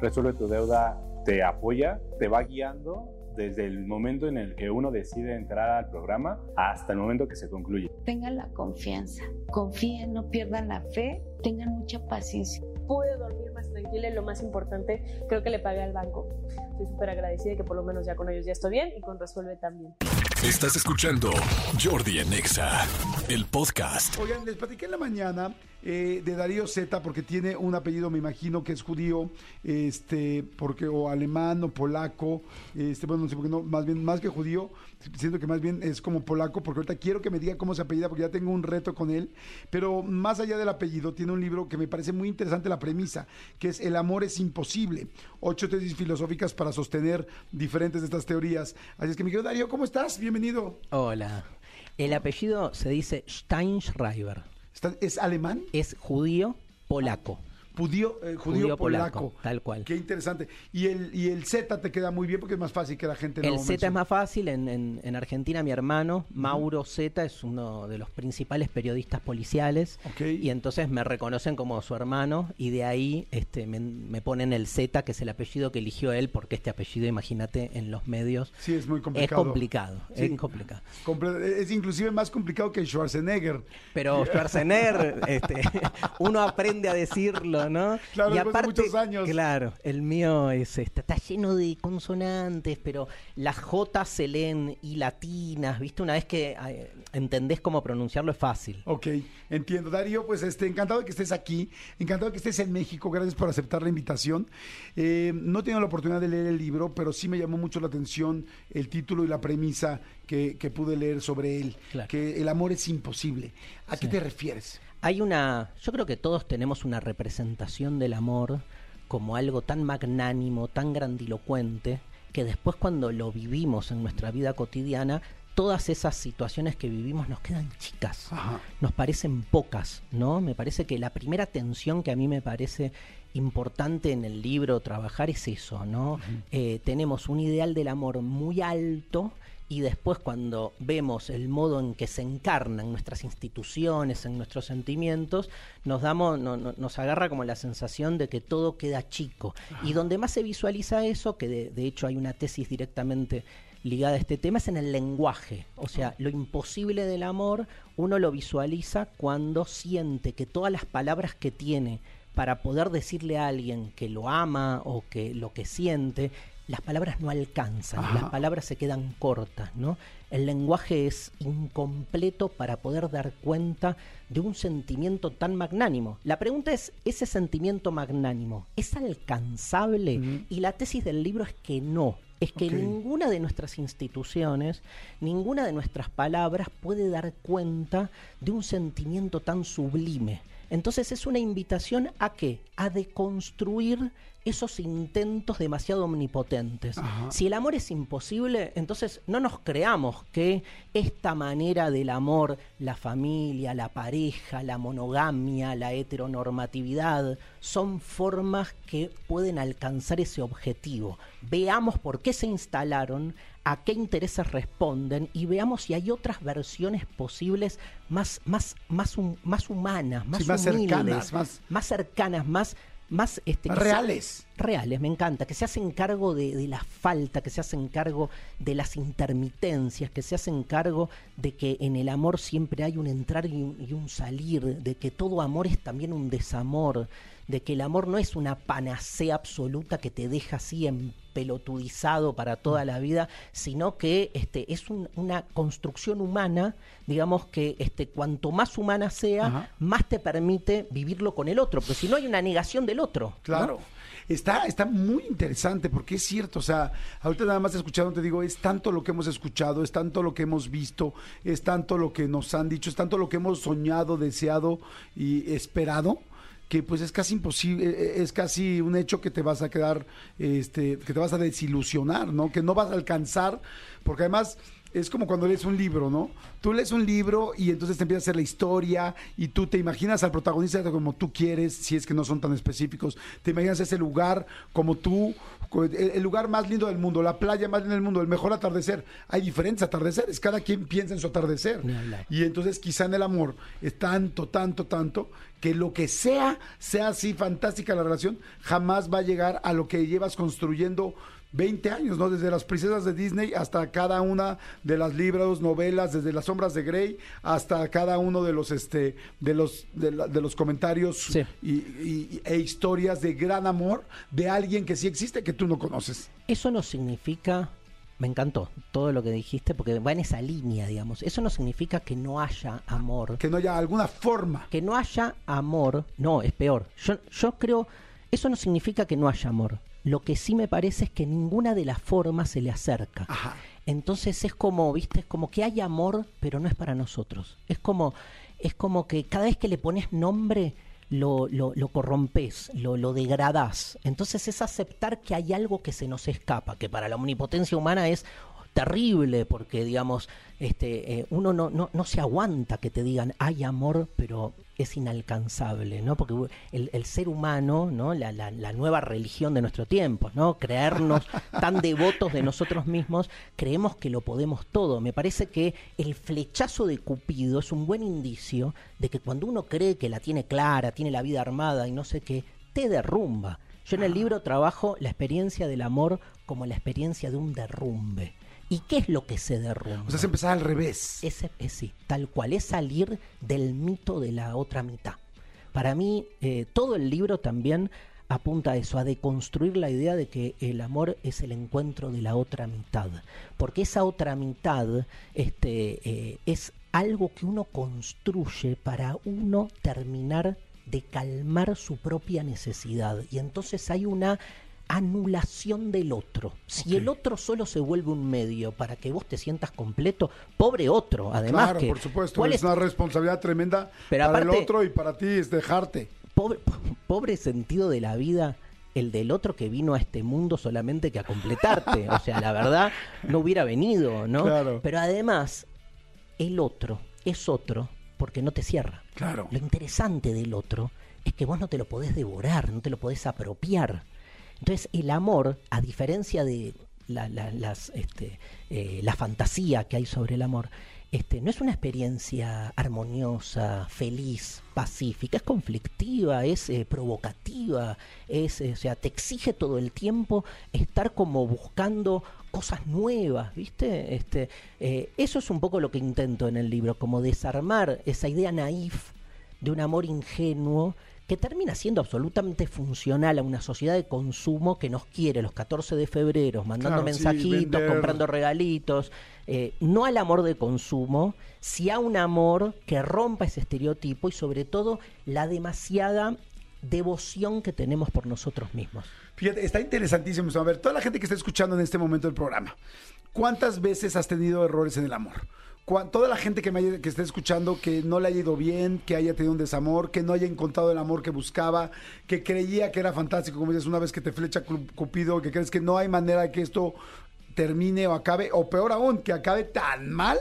Resuelve tu deuda te apoya, te va guiando desde el momento en el que uno decide entrar al programa hasta el momento que se concluye. Tengan la confianza, confíen, no pierdan la fe, tengan mucha paciencia. Pude dormir más tranquila y lo más importante, creo que le pagué al banco. Estoy súper agradecida de que por lo menos ya con ellos ya estoy bien y con Resuelve también. Estás escuchando Jordi Anexa, el podcast. Oigan, les platiqué en la mañana eh, de Darío Z porque tiene un apellido, me imagino que es judío, este, porque o alemán o polaco, este, bueno, no sé por qué no, más bien más que judío, siento que más bien es como polaco, porque ahorita quiero que me diga cómo se apellida, porque ya tengo un reto con él, pero más allá del apellido, tiene un libro que me parece muy interesante la premisa, que es El amor es imposible, ocho tesis filosóficas para sostener diferentes de estas teorías. Así es que, mi querido Darío, ¿cómo estás? Bienvenido. Hola. El apellido se dice Steinschreiber. ¿Es alemán? Es judío polaco. Judío, eh, judío, Judío polaco. polaco, tal cual. Qué interesante. Y el, y el Z te queda muy bien porque es más fácil que la gente no El Z es más fácil. En, en- en Argentina, mi hermano, Mauro Z, es uno de los principales periodistas policiales. Ok. Y entonces me reconocen como su hermano. Y de ahí este, me, me ponen el Z, que es el apellido que eligió él, porque este apellido, imagínate, en los medios. Sí, es muy Es complicado. complicado, Sí. es complicado. Es inclusive más complicado que Schwarzenegger. Pero Schwarzenegger, este, uno aprende a decirlo, ¿no? Claro, después de muchos años. Claro, el mío es este, está lleno de consonantes, pero las J se leen y latinas, ¿viste? Una vez que eh, entendés cómo pronunciarlo es fácil. Ok, entiendo. Darío, pues este, encantado de que estés aquí, encantado de que estés en México, gracias por aceptar la invitación. Eh, no he tenido la oportunidad de leer el libro, pero sí me llamó mucho la atención el título y la premisa que, que pude leer sobre él, Claro. que el amor es imposible. ¿A qué te refieres? Hay una, yo creo que todos tenemos una representación del amor como algo tan magnánimo, tan grandilocuente, que después cuando lo vivimos en nuestra vida cotidiana, todas esas situaciones que vivimos nos quedan chicas, Ajá. nos parecen pocas, ¿no? Me parece que la primera tensión que a mí me parece importante en el libro trabajar es eso, ¿no? Eh, tenemos un ideal del amor muy alto y después cuando vemos el modo en que se encarnan nuestras instituciones, en nuestros sentimientos, nos damos, no- no- nos agarra como la sensación de que todo queda chico. Y donde más se visualiza eso, que de, de hecho hay una tesis directamente ligada a este tema, es en el lenguaje. O sea, lo imposible del amor uno lo visualiza cuando siente que todas las palabras que tiene para poder decirle a alguien que lo ama o que lo que siente, las palabras no alcanzan, Ajá. las palabras se quedan cortas, ¿no? El lenguaje es incompleto para poder dar cuenta de un sentimiento tan magnánimo. La pregunta es, ¿ese sentimiento magnánimo es alcanzable? Y la tesis del libro es que no. Es que ninguna de nuestras instituciones, ninguna de nuestras palabras puede dar cuenta de un sentimiento tan sublime. Entonces es una invitación a qué? A deconstruir esos intentos demasiado omnipotentes. Ajá. Si el amor es imposible, entonces no nos creamos que esta manera del amor, la familia, la pareja, la monogamia, la heteronormatividad, son formas que pueden alcanzar ese objetivo. Veamos por qué se instalaron, a qué intereses responden y veamos si hay otras versiones posibles más, más, más, más humanas, más, más humildes, cercanas, más- más cercanas, más, más este, reales. reales, me encanta, que se hacen cargo de, de la falta, que se hacen cargo de las intermitencias, que se hacen cargo de que en el amor siempre hay un entrar y un, y un salir, de que todo amor es también un desamor, de que el amor no es una panacea absoluta que te deja así empelotudizado para toda la vida, sino que este, es un- una construcción humana, digamos que este, cuanto más humana sea, Ajá. más te permite vivirlo con el otro, porque si no hay una negación del otro. ¿no? Claro. Está, está muy interesante porque es cierto, o sea, ahorita nada más escuchando te digo, es tanto lo que hemos escuchado, es tanto lo que hemos visto, es tanto lo que nos han dicho, es tanto lo que hemos soñado, deseado y esperado que pues es casi imposible, eh, es casi un hecho que te vas a quedar, este, que te vas a desilusionar, ¿no? Que no vas a alcanzar, porque además es como cuando lees un libro, ¿no? Tú lees un libro y entonces te empieza a hacer la historia y tú te imaginas al protagonista como tú quieres, si es que no son tan específicos. Te imaginas ese lugar como tú, el lugar más lindo del mundo, la playa más linda del mundo, el mejor atardecer. Hay diferentes atardeceres, cada quien piensa en su atardecer. Y entonces quizá en el amor es tanto, tanto, tanto, que lo que sea, sea así fantástica la relación, jamás va a llegar a lo que llevas construyendo 20 años, ¿no? Desde las princesas de Disney hasta cada una de las libros, novelas, desde las sombras de Grey hasta cada uno de los este de los de, la- de los comentarios Sí. y, y- e historias de gran amor de alguien que sí existe que tú no conoces. Eso no significa, me encantó todo lo que dijiste, porque va en esa línea, digamos. Eso no significa que no haya amor. Que no haya alguna forma. Que no haya amor, no, es peor. Yo, yo creo, eso no significa que no haya amor. Lo que sí me parece es que ninguna de las formas se le acerca. Ajá. Entonces es como, viste, es como que hay amor, pero no es para nosotros. Es como, es como que cada vez que le pones nombre, lo, lo, lo corrompes, lo, lo degradás. Entonces es aceptar que hay algo que se nos escapa, que para la omnipotencia humana es terrible, porque digamos, este, eh, uno no, no, no se aguanta que te digan hay amor, pero es inalcanzable, ¿no? Porque el, el ser humano, ¿no? La, la, la nueva religión de nuestro tiempo, ¿no? Creernos tan devotos de nosotros mismos, creemos que lo podemos todo. Me parece que el flechazo de Cupido es un buen indicio de que cuando uno cree que la tiene clara, tiene la vida armada y no sé qué, te derrumba. Yo en el libro trabajo la experiencia del amor como la experiencia de un derrumbe. ¿Y qué es lo que se derrumba? O sea, es empezar al revés. Ese, es sí, tal cual, es salir del mito de la otra mitad. Para mí, eh, todo el libro también apunta a eso, a deconstruir la idea de que el amor es el encuentro de la otra mitad. Porque esa otra mitad este, eh, es algo que uno construye para uno terminar de calmar su propia necesidad. Y entonces hay una anulación del otro. Si el otro solo se vuelve un medio para que vos te sientas completo, pobre otro, además claro, que por supuesto, ¿cuál es es una responsabilidad tremenda Pero para el otro y para ti es dejarte. pobre, pobre sentido de la vida el del otro que vino a este mundo solamente que a completarte. O sea, la verdad, no hubiera venido, ¿no? Claro. Pero además, el otro es otro porque no te cierra. Claro. Lo interesante del otro es que vos no te lo podés devorar, no te lo podés apropiar. Entonces, el amor, a diferencia de este, eh, la fantasía que hay sobre el amor, este, no es una experiencia armoniosa, feliz, pacífica, es conflictiva, es eh, provocativa, es, eh, o sea, te exige todo el tiempo estar como buscando cosas nuevas, ¿viste? Este, eso es un poco lo que intento en el libro, como desarmar esa idea naif de un amor ingenuo que termina siendo absolutamente funcional a una sociedad de consumo que nos quiere los 14 de febrero, mandando Claro, mensajitos, comprando regalitos, eh, no al amor de consumo, sí a un amor que rompa ese estereotipo y sobre todo la demasiada devoción que tenemos por nosotros mismos. Fíjate, está interesantísimo. A ver, toda la gente que está escuchando en este momento el programa, ¿cuántas veces has tenido errores en el amor? Toda la gente que, me haya- que esté escuchando que no le haya ido bien, que haya tenido un desamor, que no haya encontrado el amor que buscaba, que creía que era fantástico, como dices, una vez que te flecha Cu- Cupido, que crees que no hay manera de que esto termine o acabe, o peor aún, que acabe tan mal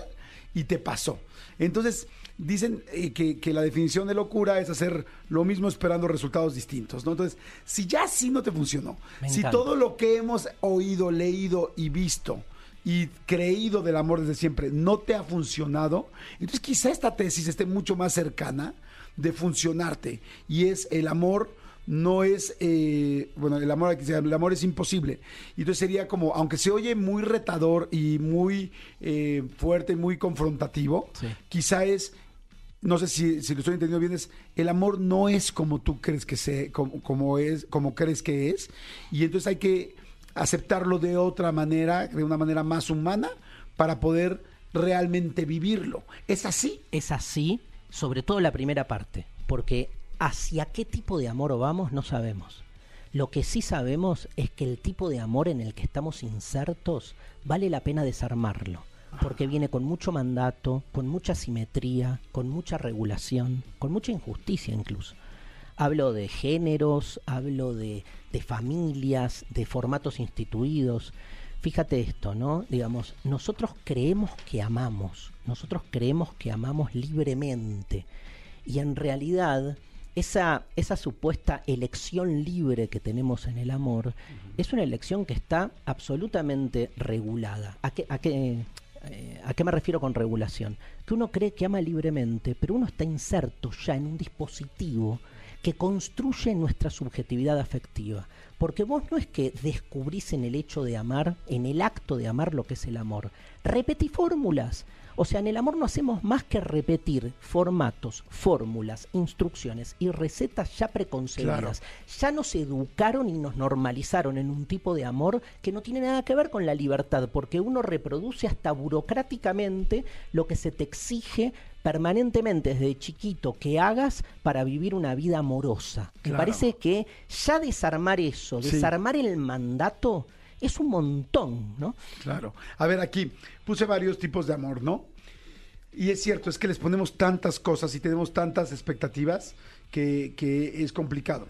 y te pasó. Entonces, dicen eh, que, que la definición de locura es hacer lo mismo esperando resultados distintos, ¿no? Entonces, si ya así no te funcionó, si todo lo que hemos oído, leído y visto y creído del amor desde siempre no te ha funcionado, entonces quizá esta tesis esté mucho más cercana de funcionarte y es el amor no es, eh, bueno, el amor, el amor es imposible. Y entonces sería como, aunque se oye muy retador y muy eh, fuerte, muy confrontativo, Sí. quizá es, no sé si, si lo estoy entendiendo bien, es el amor no es como tú crees que se, como, como es, como crees que es, y entonces hay que aceptarlo de otra manera, de una manera más humana, para poder realmente vivirlo. ¿Es así? es así, sobre todo la primera parte, porque hacia qué tipo de amor vamos no sabemos. Lo que sí sabemos es que el tipo de amor en el que estamos insertos vale la pena desarmarlo, porque viene con mucho mandato, con mucha simetría, con mucha regulación, con mucha injusticia incluso. Hablo de géneros, hablo de, de familias, de formatos instituidos. fíjate esto, ¿no? Digamos, nosotros creemos que amamos, nosotros creemos que amamos libremente y en realidad esa, esa supuesta elección libre que tenemos en el amor es una elección que está absolutamente regulada. ¿A qué, a qué, eh, ¿A qué me refiero con regulación? Que uno cree que ama libremente, pero uno está inserto ya en un dispositivo que construye nuestra subjetividad afectiva. Porque vos no es que descubrís en el hecho de amar, en el acto de amar lo que es el amor. Repetí fórmulas. O sea, en el amor no hacemos más que repetir formatos, fórmulas, instrucciones y recetas ya preconcebidas. Ya nos educaron y nos normalizaron en un tipo de amor que no tiene nada que ver con la libertad, porque uno reproduce hasta burocráticamente lo que se te exige permanentemente desde chiquito que hagas para vivir una vida amorosa. Me Claro. parece que ya desarmar eso, Sí. desarmar el mandato, es un montón, ¿no? Claro. A ver, aquí puse varios tipos de amor, ¿no? Y es cierto, es que les ponemos tantas cosas y tenemos tantas expectativas que, que es complicado.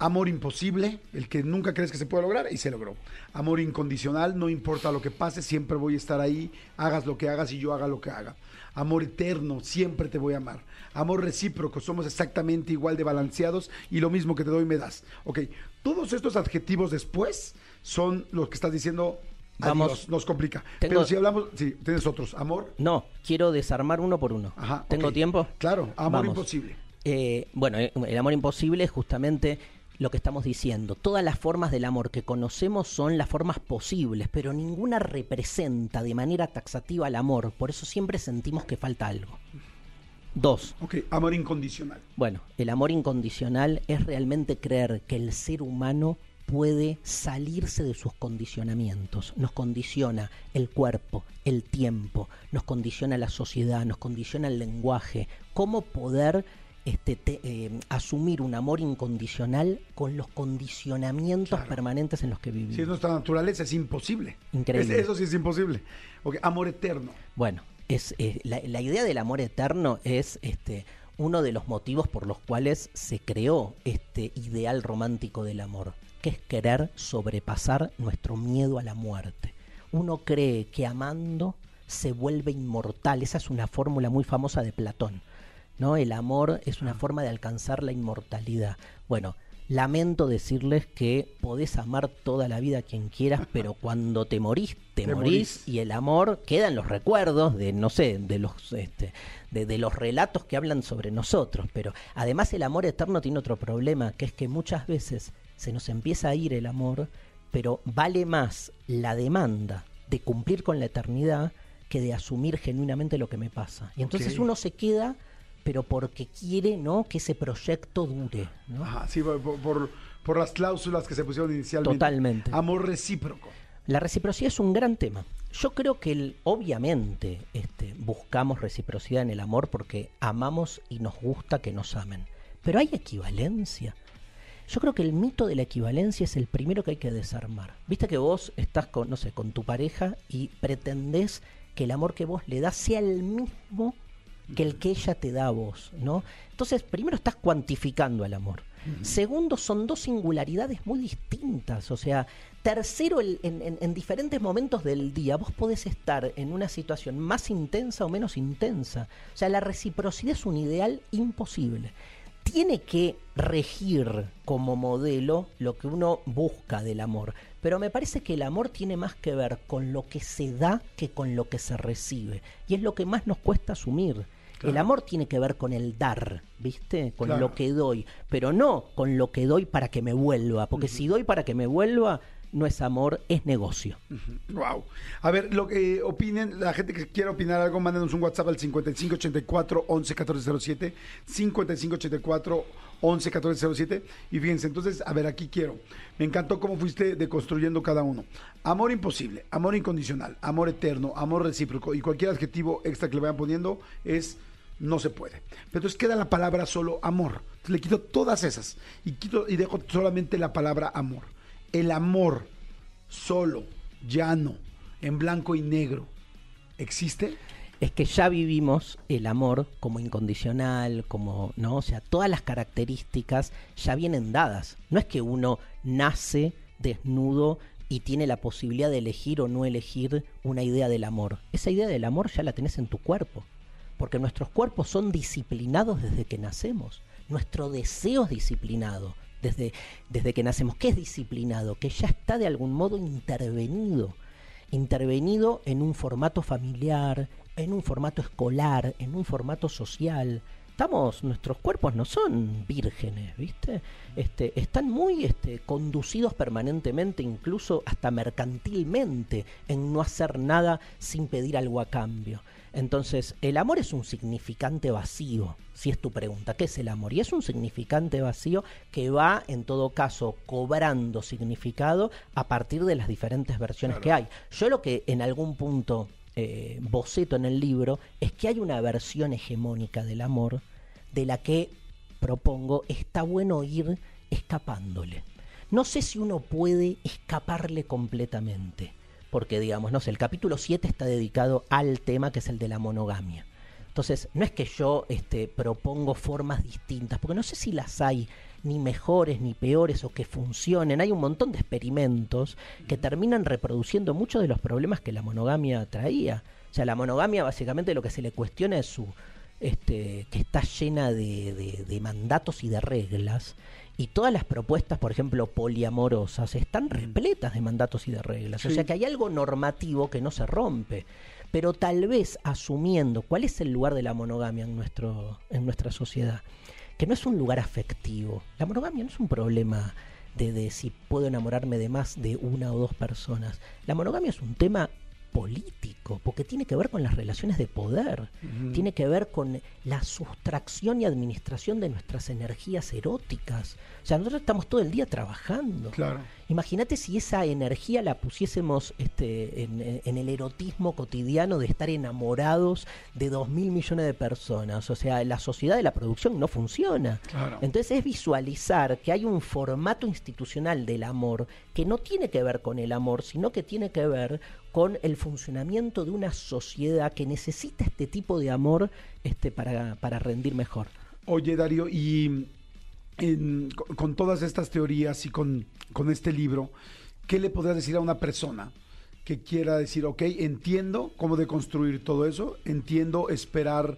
Amor imposible, el que nunca crees que se puede lograr y se logró. Amor incondicional, no importa lo que pase, siempre voy a estar ahí, hagas lo que hagas y yo haga lo que haga. Amor eterno, siempre te voy a amar. Amor recíproco, somos exactamente igual de balanceados y lo mismo que te doy me das. Ok, todos estos adjetivos después son los que estás diciendo, Vamos. Nos complica. Tengo- Pero si hablamos, sí, tienes otros. Amor, No, quiero desarmar uno por uno. ajá. ¿Tengo tiempo? Claro, amor Vamos. imposible. Eh, bueno, eh, el amor imposible es justamente lo que estamos diciendo. Todas las formas del amor que conocemos son las formas posibles, pero ninguna representa de manera taxativa el amor. Por eso siempre sentimos que falta algo. Dos. Ok, amor incondicional. Bueno, el amor incondicional es realmente creer que el ser humano puede salirse de sus condicionamientos. Nos condiciona el cuerpo, el tiempo, nos condiciona la sociedad, nos condiciona el lenguaje. ¿Cómo poder este, te- eh, asumir un amor incondicional con los condicionamientos Claro. permanentes en los que vivimos? Si es nuestra naturaleza, es imposible. Increíble. Es- eso sí es imposible. Ok, amor eterno. Bueno, es, eh, la, la idea del amor eterno es este, uno de los motivos por los cuales se creó este ideal romántico del amor, que es querer sobrepasar nuestro miedo a la muerte. Uno cree que amando se vuelve inmortal. Esa es una fórmula muy famosa de Platón. ¿no? El amor es una forma de alcanzar la inmortalidad. Bueno, lamento decirles que podés amar toda la vida a quien quieras, pero cuando te morís, te, Te morís, morís. y el amor queda en los recuerdos de, no sé, de los, este, de, de los relatos que hablan sobre nosotros. Pero además el amor eterno tiene otro problema, que es que muchas veces se nos empieza a ir el amor, pero vale más la demanda de cumplir con la eternidad que de asumir genuinamente lo que me pasa. Y entonces uno se queda, pero porque quiere, ¿no? Que ese proyecto dure, ¿no? Ajá, sí, por, por- por las cláusulas que se pusieron inicialmente. Totalmente. Amor recíproco. La reciprocidad es un gran tema. Yo creo que el- obviamente este, buscamos reciprocidad en el amor porque amamos y nos gusta que nos amen. Pero hay equivalencia. Yo creo que el mito de la equivalencia es el primero que hay que desarmar. Viste que vos estás con, no sé, con tu pareja y pretendés que el amor que vos le das sea el mismo que el que ella te da a vos, ¿no? Entonces, primero estás cuantificando el amor. Segundo, son dos singularidades muy distintas. O sea, tercero, en diferentes momentos del día vos podés estar en una situación más intensa o menos intensa. O sea, la reciprocidad es un ideal imposible. Tiene que regir como modelo lo que uno busca del amor. Pero me parece que el amor tiene más que ver con lo que se da que con lo que se recibe. Y es lo que más nos cuesta asumir. El amor tiene que ver con el dar, ¿viste? Con Claro. lo que doy, pero no con lo que doy para que me vuelva, porque si doy para que me vuelva, no es amor, es negocio. Wow. A ver, lo que opinen, la gente que quiera opinar algo, mándenos un WhatsApp al 5584 111407, 5584 111407. Y fíjense, entonces, a ver, aquí quiero. Me encantó cómo fuiste deconstruyendo cada uno. Amor imposible, amor incondicional, amor eterno, amor recíproco y cualquier adjetivo extra que le vayan poniendo es no se puede. Pero entonces queda la palabra solo amor. Le quito todas esas y quito y dejo solamente la palabra amor. El amor solo, llano, en blanco y negro, ¿existe? Es que ya vivimos el amor como incondicional, como, ¿no? O sea, todas las características ya vienen dadas. No es que uno nace desnudo y tiene la posibilidad de elegir o no elegir una idea del amor. Esa idea del amor ya la tenés en tu cuerpo, porque nuestros cuerpos son disciplinados desde que nacemos. Nuestro deseo es disciplinado desde, desde que nacemos. ¿Qué es disciplinado? Que ya está de algún modo intervenido. Intervenido en un formato familiar, en un formato escolar, en un formato social. Estamos, nuestros cuerpos no son vírgenes, ¿viste? Este, están muy este, conducidos permanentemente, incluso hasta mercantilmente, en no hacer nada sin pedir algo a cambio. Entonces, el amor es un significante vacío, si es tu pregunta. ¿Qué es el amor? Y es un significante vacío que va, en todo caso, cobrando significado a partir de las diferentes versiones que hay. Yo lo que en algún punto eh, boceto en el libro es que hay una versión hegemónica del amor de la que propongo está bueno ir escapándole. No sé si uno puede escaparle completamente porque digamos, no sé, el capítulo 7 está dedicado al tema que es el de la monogamia. Entonces, no es que yo este, propongo formas distintas, porque no sé si las hay ni mejores ni peores o que funcionen. Hay un montón de experimentos que terminan reproduciendo muchos de los problemas que la monogamia traía. O sea, la monogamia básicamente lo que se le cuestiona es su, este, que está llena de, de mandatos y de reglas y todas las propuestas, por ejemplo, poliamorosas, están repletas de mandatos y de reglas. O sea que hay algo normativo que no se rompe. Pero tal vez asumiendo cuál es el lugar de la monogamia en, nuestro, en nuestra sociedad, que no es un lugar afectivo. La monogamia no es un problema de, de si puedo enamorarme de más de una o dos personas. La monogamia es un tema político, porque tiene que ver con las relaciones de poder, tiene que ver con la sustracción y administración de nuestras energías eróticas. O sea, nosotros estamos todo el día trabajando. Claro. Imagínate si esa energía la pusiésemos este, en, el erotismo cotidiano de estar enamorados de dos mil millones de personas. O sea, la sociedad de la producción no funciona. Entonces es visualizar que hay un formato institucional del amor que no tiene que ver con el amor, sino que tiene que ver con el funcionamiento de una sociedad que necesita este tipo de amor este, para, para rendir mejor. Oye, Darío, y con, todas estas teorías y con, con este libro, ¿qué le podrías decir a una persona que quiera decir, ok, entiendo cómo deconstruir todo eso, entiendo esperar,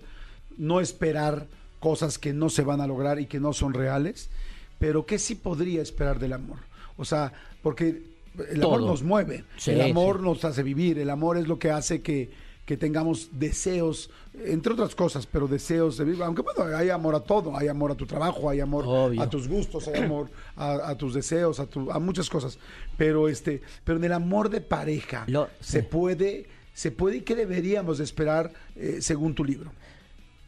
no esperar cosas que no se van a lograr y que no son reales, pero ¿qué sí podría esperar del amor? O sea, porque el amor nos mueve, el amor nos hace vivir, el amor es lo que hace que, que tengamos deseos, entre otras cosas, pero deseos de vivir. Aunque bueno, hay amor a todo, hay amor a tu trabajo, hay amor a tus gustos, hay amor a, tus deseos, a, tu, a muchas cosas. Pero este, pero en el amor de pareja se puede, se puede y qué deberíamos de esperar eh, según tu libro.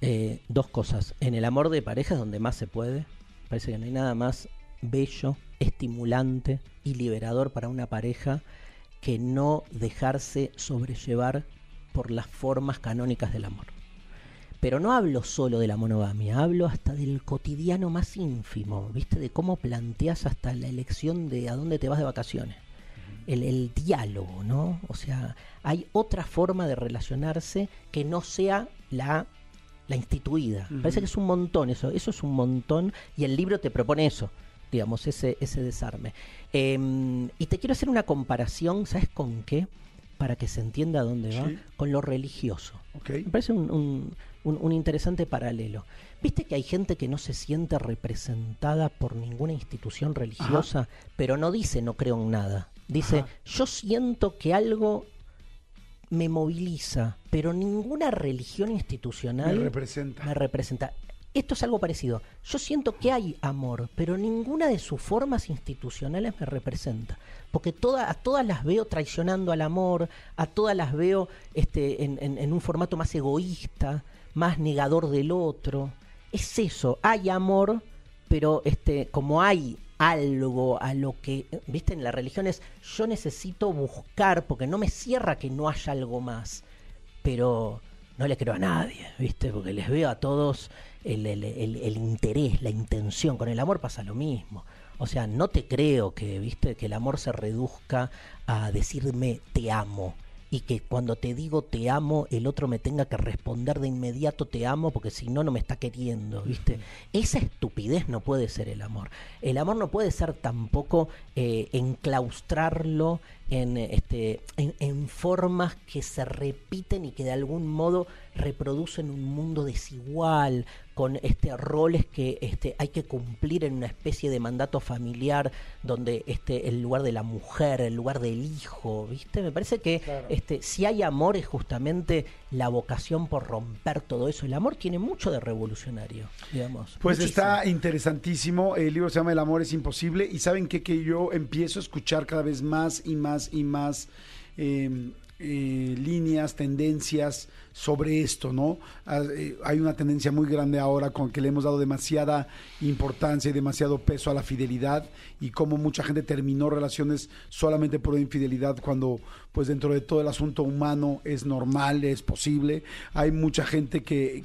Eh, dos cosas. En el amor de pareja es donde más se puede. Parece que no hay nada más bello, estimulante y liberador para una pareja que no dejarse sobrellevar por las formas canónicas del amor. Pero no hablo solo de la monogamia, hablo hasta del cotidiano más ínfimo, ¿viste? De cómo planteas hasta la elección de a dónde te vas de vacaciones. El, diálogo, ¿no? O sea, hay otra forma de relacionarse que no sea la, la instituida. Parece que es un montón eso, eso es un montón y el libro te propone eso, digamos, ese, ese desarme. Em, y te quiero hacer una comparación, ¿sabes con qué? para que se entienda dónde va, con lo religioso. Me parece un, interesante paralelo. ¿Viste que hay gente que no se siente representada por ninguna institución religiosa, pero no dice no creo en nada? Dice, yo siento que algo me moviliza, pero ninguna religión institucional me representa. Me representa esto es algo parecido. Yo siento que hay amor, pero ninguna de sus formas institucionales me representa. Porque a todas las veo traicionando al amor, a todas las veo este, en, un formato más egoísta, más negador del otro. Es eso, hay amor, pero este, como hay algo a lo que, viste, en la religión es yo necesito buscar, porque no me cierra que no haya algo más, pero no le creo a nadie, viste, porque les veo a todos el, el, interés, la intención. Con el amor pasa lo mismo. O sea, no te creo que, viste, que el amor se reduzca a decirme te amo. y que cuando te digo te amo, el otro me tenga que responder de inmediato te amo porque si no, no me está queriendo, ¿viste? Esa estupidez no puede ser el amor. El amor no puede ser tampoco eh, enclaustrarlo en, este, en, en formas que se repiten y que de algún modo reproducen un mundo desigual, con este roles que este, hay que cumplir en una especie de mandato familiar donde este el lugar de la mujer, el lugar del hijo, ¿viste? Me parece que este si hay amor es justamente la vocación por romper todo eso. El amor tiene mucho de revolucionario, digamos. Pues muchísimo. está interesantísimo. El libro se llama El amor es imposible. Y saben qué? que yo empiezo a escuchar cada vez más y más y más eh, eh, líneas, tendencias sobre esto, ¿no? Ah, eh, hay una tendencia muy grande ahora con que le hemos dado demasiada importancia y demasiado peso a la fidelidad y cómo mucha gente terminó relaciones solamente por infidelidad cuando pues dentro de todo el asunto humano es normal, es posible. Hay mucha gente que,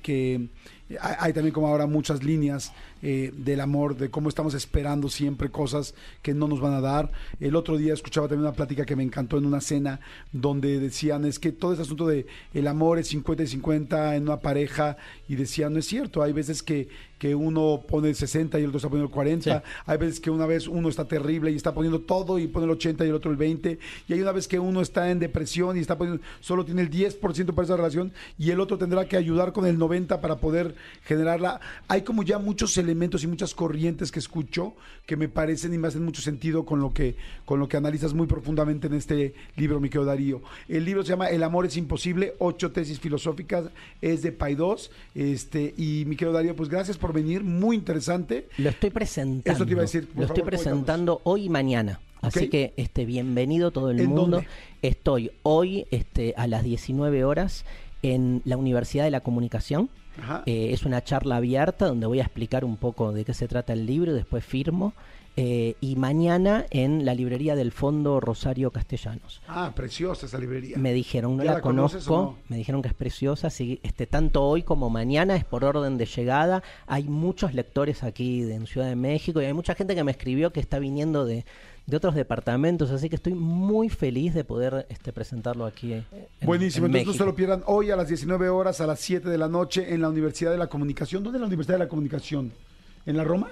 hay también como ahora muchas líneas eh, del amor, de cómo estamos esperando siempre cosas que no nos van a dar. El otro día escuchaba también una plática que me encantó en una cena donde decían es que todo ese asunto de el amor es 50 y 50 en una pareja y decían no es cierto, hay veces que, que uno pone el 60 y el otro está poniendo el 40, Sí. hay veces que una vez uno está terrible y está poniendo todo y pone el 80 y el otro el 20 y hay una vez que uno está en depresión y está poniendo solo tiene el 10% para esa relación y el otro tendrá que ayudar con el 90 para poder generarla. Hay como ya muchos elementos y muchas corrientes que escucho que me parecen y me hacen mucho sentido con lo que con lo que analizas muy profundamente en este libro, mi querido Darío. El libro se llama El amor es imposible, ocho tesis filosóficas, es de Paidós, este y mi querido Darío, pues gracias por venir, muy interesante. Lo estoy presentando. Eso te iba a decir, por Lo estoy presentando hoy y mañana. Así que este bienvenido todo el ¿En mundo. dónde? Estoy hoy este, a las 19 horas en la Universidad de la Comunicación. Eh, es una charla abierta donde voy a explicar un poco de qué se trata el libro, después firmo. Eh, y mañana en la librería del Fondo Rosario Castellanos. Ah, preciosa esa librería. Me dijeron, no ¿Ya la, conozco, no? me dijeron que es preciosa, sí, este, tanto hoy como mañana es por orden de llegada. Hay muchos lectores aquí de, en Ciudad de México y hay mucha gente que me escribió que está viniendo de, de otros departamentos, así que estoy muy feliz de poder este, presentarlo aquí. eh, en- Buenísimo, en entonces no se lo pierdan hoy a las 19 horas, a las 7 de la noche en la Universidad de la Comunicación. ¿Dónde es la Universidad de la Comunicación? ¿En la Roma?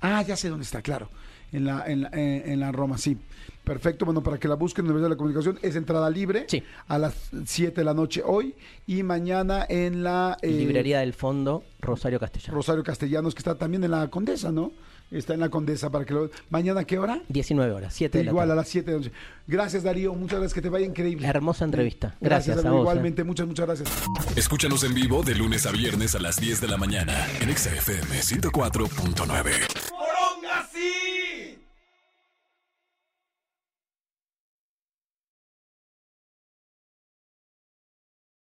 Ah, ya sé dónde está, claro. En la, en la, en- la Roma, sí. Perfecto, bueno, para que la busquen en la Universidad de la Comunicación. Es entrada libre Sí. a las 7 de la noche hoy y mañana en la eh, Librería del Fondo Rosario Castellano. Rosario Castellanos, que está también en la Condesa, ¿no? Está en la Condesa para que lo... ¿Mañana a qué hora? 19 horas, 7 de la Igual a tarde. las 7 de la noche. Gracias, Darío. Muchas gracias. Que te vaya increíble. Hermosa entrevista. Gracias, a Darío, vos. eh. Igualmente, muchas, muchas gracias. Escúchanos en vivo de lunes a viernes a las 10 de la mañana en Exa FM 104.9.